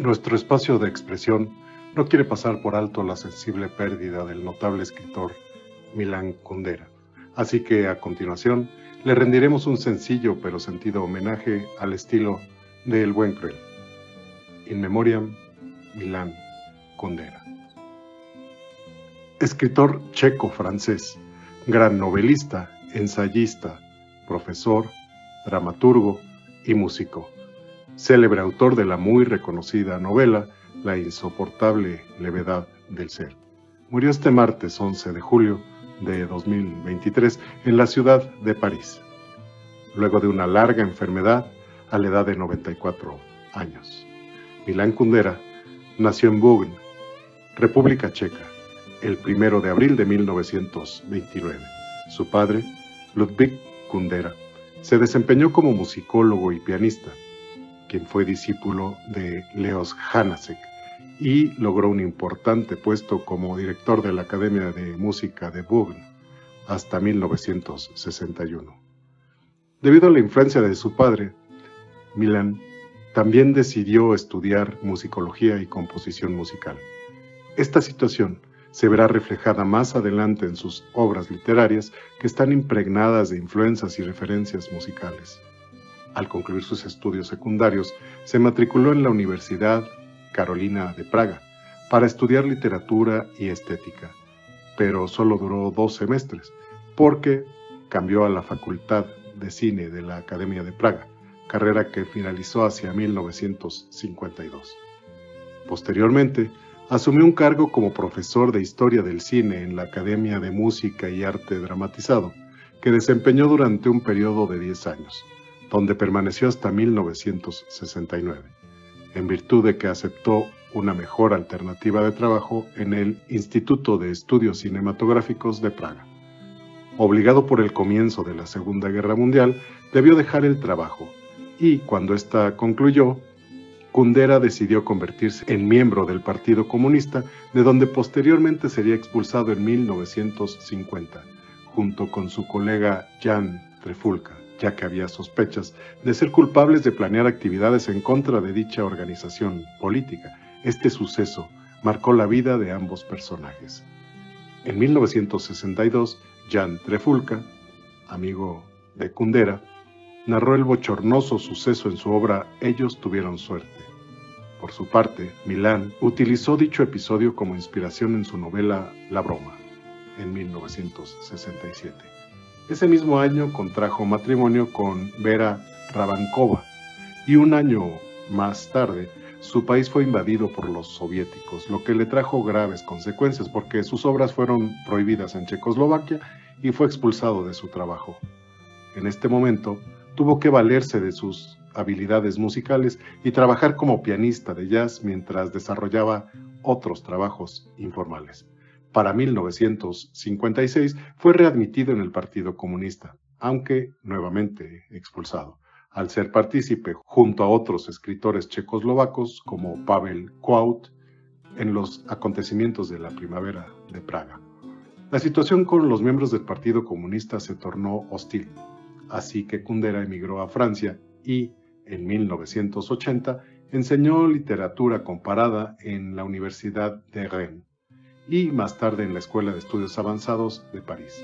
Nuestro espacio de expresión no quiere pasar por alto la sensible pérdida del notable escritor Milán Kundera. Así que a continuación le rendiremos un sencillo pero sentido homenaje al estilo de El Buen Cruel. In Memoriam, Milán Kundera. Escritor checo-francés, gran novelista, ensayista, profesor, dramaturgo y músico célebre autor de la muy reconocida novela La insoportable levedad del ser. Murió este martes 11 de julio de 2023 en la ciudad de París, luego de una larga enfermedad a la edad de 94 años. Milán Kundera nació en Bugn, República Checa, el 1 de abril de 1929. Su padre, Ludwig Kundera, se desempeñó como musicólogo y pianista quien fue discípulo de Leos Hanasek y logró un importante puesto como director de la Academia de Música de Bugn hasta 1961. Debido a la influencia de su padre, Milan también decidió estudiar musicología y composición musical. Esta situación se verá reflejada más adelante en sus obras literarias que están impregnadas de influencias y referencias musicales. Al concluir sus estudios secundarios, se matriculó en la Universidad Carolina de Praga para estudiar literatura y estética, pero solo duró dos semestres, porque cambió a la Facultad de Cine de la Academia de Praga, carrera que finalizó hacia 1952. Posteriormente, asumió un cargo como profesor de Historia del Cine en la Academia de Música y Arte Dramatizado, que desempeñó durante un periodo de 10 años donde permaneció hasta 1969, en virtud de que aceptó una mejor alternativa de trabajo en el Instituto de Estudios Cinematográficos de Praga. Obligado por el comienzo de la Segunda Guerra Mundial, debió dejar el trabajo y, cuando ésta concluyó, Kundera decidió convertirse en miembro del Partido Comunista, de donde posteriormente sería expulsado en 1950, junto con su colega Jan Trefulka ya que había sospechas de ser culpables de planear actividades en contra de dicha organización política. Este suceso marcó la vida de ambos personajes. En 1962, Jan Trefulka, amigo de Kundera, narró el bochornoso suceso en su obra Ellos tuvieron suerte. Por su parte, Milán utilizó dicho episodio como inspiración en su novela La broma, en 1967. Ese mismo año contrajo matrimonio con Vera Rabankova y un año más tarde su país fue invadido por los soviéticos, lo que le trajo graves consecuencias porque sus obras fueron prohibidas en Checoslovaquia y fue expulsado de su trabajo. En este momento tuvo que valerse de sus habilidades musicales y trabajar como pianista de jazz mientras desarrollaba otros trabajos informales. Para 1956 fue readmitido en el Partido Comunista, aunque nuevamente expulsado, al ser partícipe junto a otros escritores checoslovacos como Pavel Kwaut en los acontecimientos de la primavera de Praga. La situación con los miembros del Partido Comunista se tornó hostil, así que Kundera emigró a Francia y, en 1980, enseñó literatura comparada en la Universidad de Rennes y más tarde en la Escuela de Estudios Avanzados de París.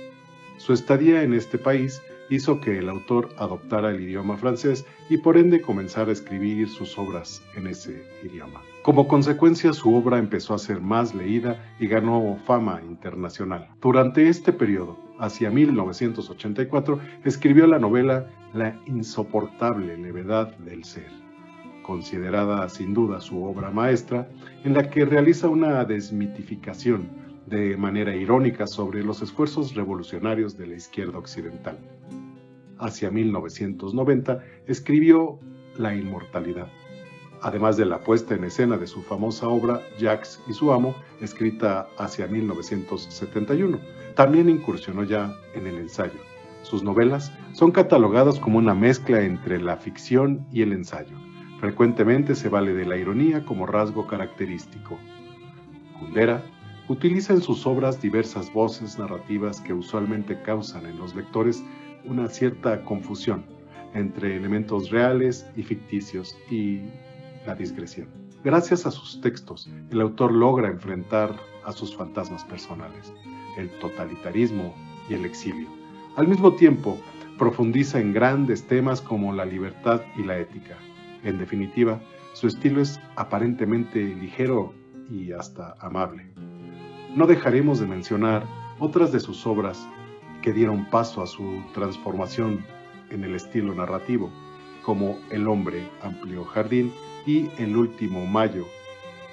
Su estadía en este país hizo que el autor adoptara el idioma francés y por ende comenzara a escribir sus obras en ese idioma. Como consecuencia, su obra empezó a ser más leída y ganó fama internacional. Durante este periodo, hacia 1984, escribió la novela La insoportable levedad del ser considerada sin duda su obra maestra, en la que realiza una desmitificación de manera irónica sobre los esfuerzos revolucionarios de la izquierda occidental. Hacia 1990 escribió La Inmortalidad, además de la puesta en escena de su famosa obra Jacques y su amo, escrita hacia 1971. También incursionó ya en el ensayo. Sus novelas son catalogadas como una mezcla entre la ficción y el ensayo Frecuentemente se vale de la ironía como rasgo característico. Kundera utiliza en sus obras diversas voces narrativas que usualmente causan en los lectores una cierta confusión entre elementos reales y ficticios y la discreción. Gracias a sus textos, el autor logra enfrentar a sus fantasmas personales, el totalitarismo y el exilio. Al mismo tiempo, profundiza en grandes temas como la libertad y la ética. En definitiva, su estilo es aparentemente ligero y hasta amable. No dejaremos de mencionar otras de sus obras que dieron paso a su transformación en el estilo narrativo, como El hombre, amplio jardín y El último mayo,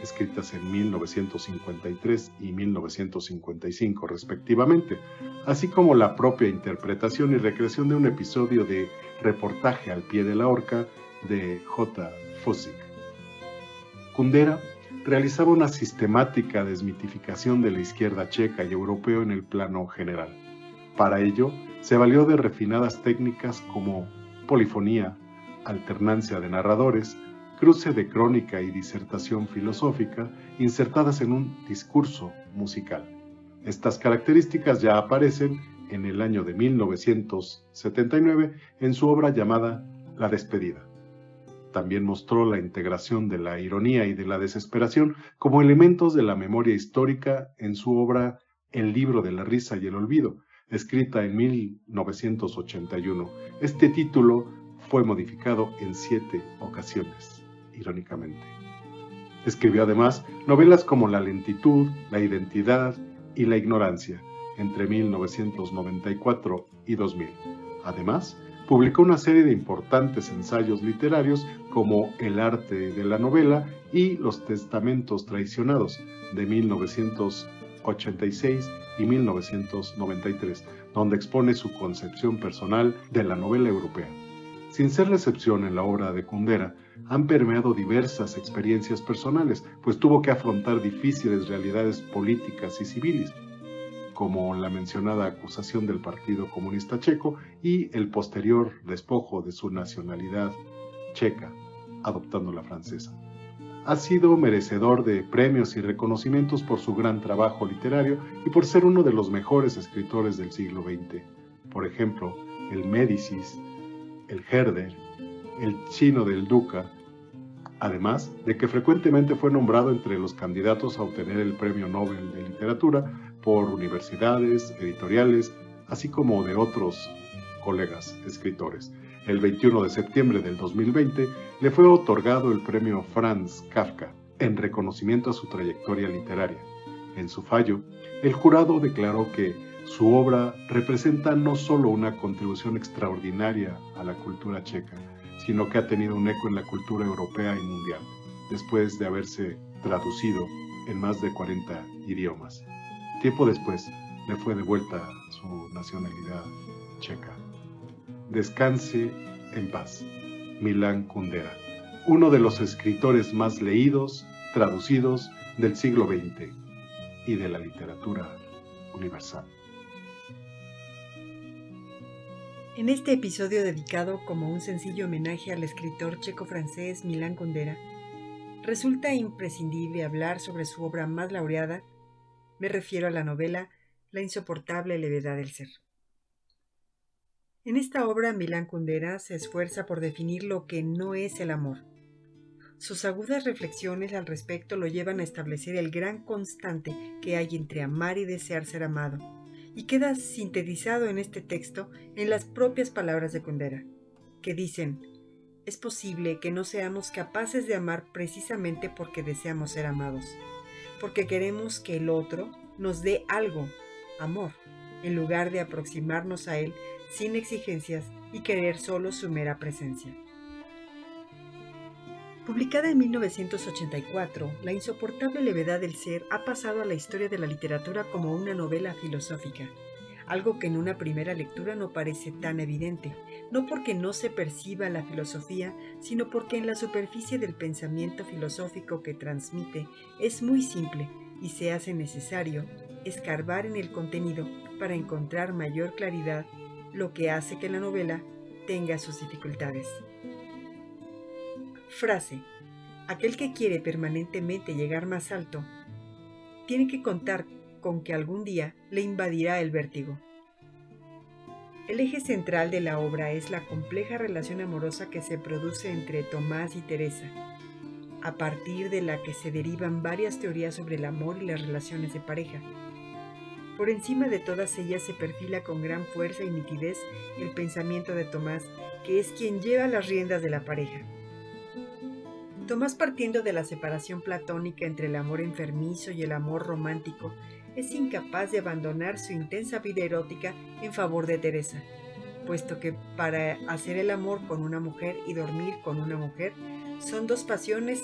escritas en 1953 y 1955 respectivamente, así como la propia interpretación y recreación de un episodio de Reportaje al pie de la horca de J. Fussig. Kundera realizaba una sistemática desmitificación de la izquierda checa y europeo en el plano general. Para ello, se valió de refinadas técnicas como polifonía, alternancia de narradores, cruce de crónica y disertación filosófica insertadas en un discurso musical. Estas características ya aparecen en el año de 1979 en su obra llamada La despedida. También mostró la integración de la ironía y de la desesperación como elementos de la memoria histórica en su obra El libro de la risa y el olvido, escrita en 1981. Este título fue modificado en siete ocasiones, irónicamente. Escribió además novelas como La lentitud, La identidad y La ignorancia, entre 1994 y 2000. Además, publicó una serie de importantes ensayos literarios como El arte de la novela y Los testamentos traicionados de 1986 y 1993, donde expone su concepción personal de la novela europea. Sin ser la excepción en la obra de Kundera, han permeado diversas experiencias personales, pues tuvo que afrontar difíciles realidades políticas y civiles, como la mencionada acusación del Partido Comunista Checo y el posterior despojo de su nacionalidad checa, adoptando la francesa. Ha sido merecedor de premios y reconocimientos por su gran trabajo literario y por ser uno de los mejores escritores del siglo XX. Por ejemplo, el Médicis, el Herder, el Chino del Duca, además de que frecuentemente fue nombrado entre los candidatos a obtener el Premio Nobel de Literatura por universidades, editoriales, así como de otros colegas escritores. El 21 de septiembre del 2020 le fue otorgado el premio Franz Kafka en reconocimiento a su trayectoria literaria. En su fallo, el jurado declaró que su obra representa no solo una contribución extraordinaria a la cultura checa, sino que ha tenido un eco en la cultura europea y mundial, después de haberse traducido en más de 40 idiomas. Tiempo después le fue devuelta su nacionalidad checa. Descanse en paz. Milán Kundera, uno de los escritores más leídos, traducidos del siglo XX y de la literatura universal. En este episodio dedicado como un sencillo homenaje al escritor checo-francés Milán Kundera, resulta imprescindible hablar sobre su obra más laureada me refiero a la novela La insoportable levedad del ser. En esta obra Milán Kundera se esfuerza por definir lo que no es el amor. Sus agudas reflexiones al respecto lo llevan a establecer el gran constante que hay entre amar y desear ser amado, y queda sintetizado en este texto en las propias palabras de Kundera, que dicen, es posible que no seamos capaces de amar precisamente porque deseamos ser amados porque queremos que el otro nos dé algo, amor, en lugar de aproximarnos a él sin exigencias y querer solo su mera presencia. Publicada en 1984, La insoportable levedad del ser ha pasado a la historia de la literatura como una novela filosófica, algo que en una primera lectura no parece tan evidente, no porque no se perciba la filosofía, sino porque en la superficie del pensamiento filosófico que transmite es muy simple y se hace necesario escarbar en el contenido para encontrar mayor claridad, lo que hace que la novela tenga sus dificultades. Frase. Aquel que quiere permanentemente llegar más alto, tiene que contar con que algún día le invadirá el vértigo. El eje central de la obra es la compleja relación amorosa que se produce entre Tomás y Teresa. a partir de la que se derivan varias teorías sobre el amor y las relaciones de pareja. Por encima de todas ellas se perfila con gran fuerza y nitidez el pensamiento de Tomás, que es quien lleva las riendas de la pareja. Tomás partiendo de la separación platónica entre el amor enfermizo y el amor romántico, es incapaz de abandonar su intensa vida erótica en favor de Teresa, puesto que para hacer el amor con una mujer y dormir con una mujer son dos pasiones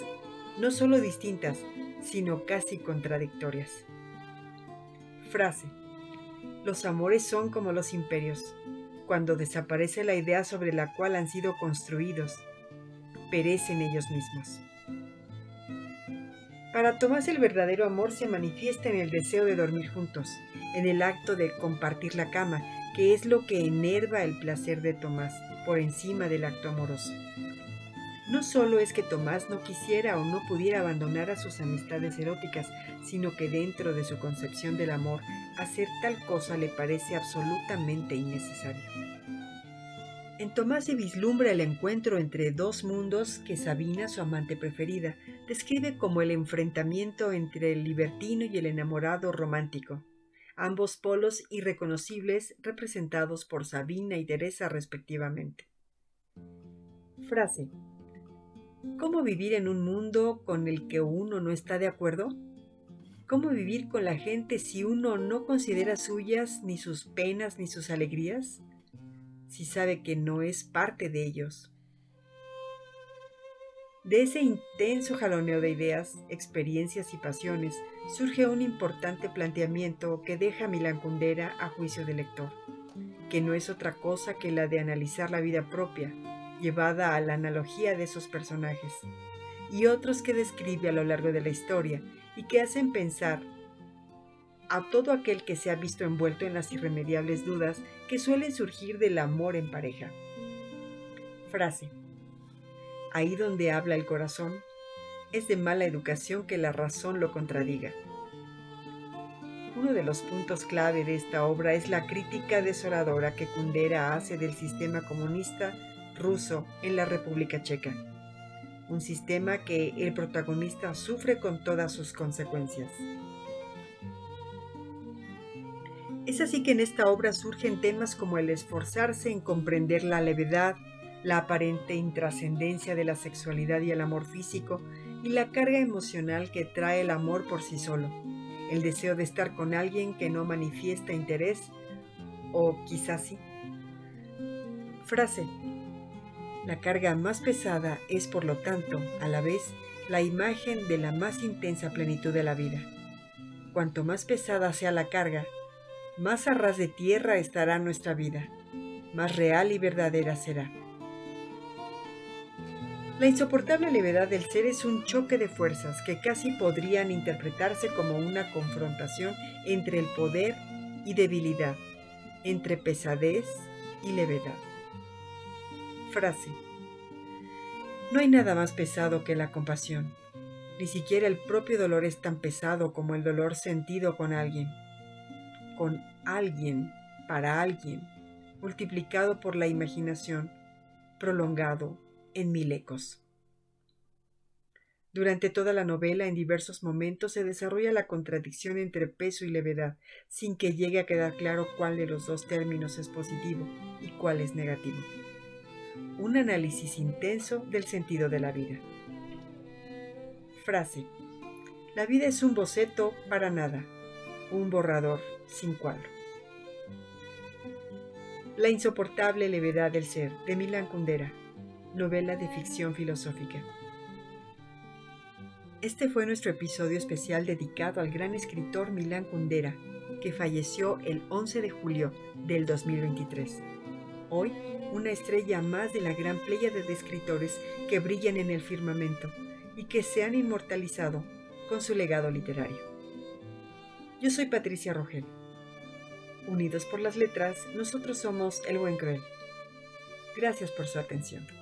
no solo distintas, sino casi contradictorias. Frase. Los amores son como los imperios. Cuando desaparece la idea sobre la cual han sido construidos, perecen ellos mismos. Para Tomás el verdadero amor se manifiesta en el deseo de dormir juntos, en el acto de compartir la cama, que es lo que enerva el placer de Tomás por encima del acto amoroso. No solo es que Tomás no quisiera o no pudiera abandonar a sus amistades eróticas, sino que dentro de su concepción del amor, hacer tal cosa le parece absolutamente innecesario. En Tomás se vislumbra el encuentro entre dos mundos que Sabina, su amante preferida, describe como el enfrentamiento entre el libertino y el enamorado romántico, ambos polos irreconocibles representados por Sabina y Teresa respectivamente. Frase ¿Cómo vivir en un mundo con el que uno no está de acuerdo? ¿Cómo vivir con la gente si uno no considera suyas ni sus penas ni sus alegrías? Si sabe que no es parte de ellos. De ese intenso jaloneo de ideas, experiencias y pasiones surge un importante planteamiento que deja a a juicio del lector, que no es otra cosa que la de analizar la vida propia, llevada a la analogía de esos personajes, y otros que describe a lo largo de la historia y que hacen pensar a todo aquel que se ha visto envuelto en las irremediables dudas que suelen surgir del amor en pareja. Frase. Ahí donde habla el corazón, es de mala educación que la razón lo contradiga. Uno de los puntos clave de esta obra es la crítica desoladora que Kundera hace del sistema comunista ruso en la República Checa, un sistema que el protagonista sufre con todas sus consecuencias. Es así que en esta obra surgen temas como el esforzarse en comprender la levedad, la aparente intrascendencia de la sexualidad y el amor físico y la carga emocional que trae el amor por sí solo, el deseo de estar con alguien que no manifiesta interés o quizás sí. Frase, la carga más pesada es, por lo tanto, a la vez, la imagen de la más intensa plenitud de la vida. Cuanto más pesada sea la carga, más a ras de tierra estará nuestra vida, más real y verdadera será. La insoportable levedad del ser es un choque de fuerzas que casi podrían interpretarse como una confrontación entre el poder y debilidad, entre pesadez y levedad. Frase. No hay nada más pesado que la compasión. Ni siquiera el propio dolor es tan pesado como el dolor sentido con alguien. Con alguien, para alguien, multiplicado por la imaginación, prolongado en mil ecos. Durante toda la novela, en diversos momentos, se desarrolla la contradicción entre peso y levedad, sin que llegue a quedar claro cuál de los dos términos es positivo y cuál es negativo un análisis intenso del sentido de la vida. Frase. La vida es un boceto para nada, un borrador sin cuadro. La insoportable levedad del ser, de Milan Kundera, novela de ficción filosófica. Este fue nuestro episodio especial dedicado al gran escritor Milan Kundera, que falleció el 11 de julio del 2023. Hoy una estrella más de la gran playa de escritores que brillan en el firmamento y que se han inmortalizado con su legado literario. Yo soy Patricia Rogel. Unidos por las letras, nosotros somos El Buen Cruel. Gracias por su atención.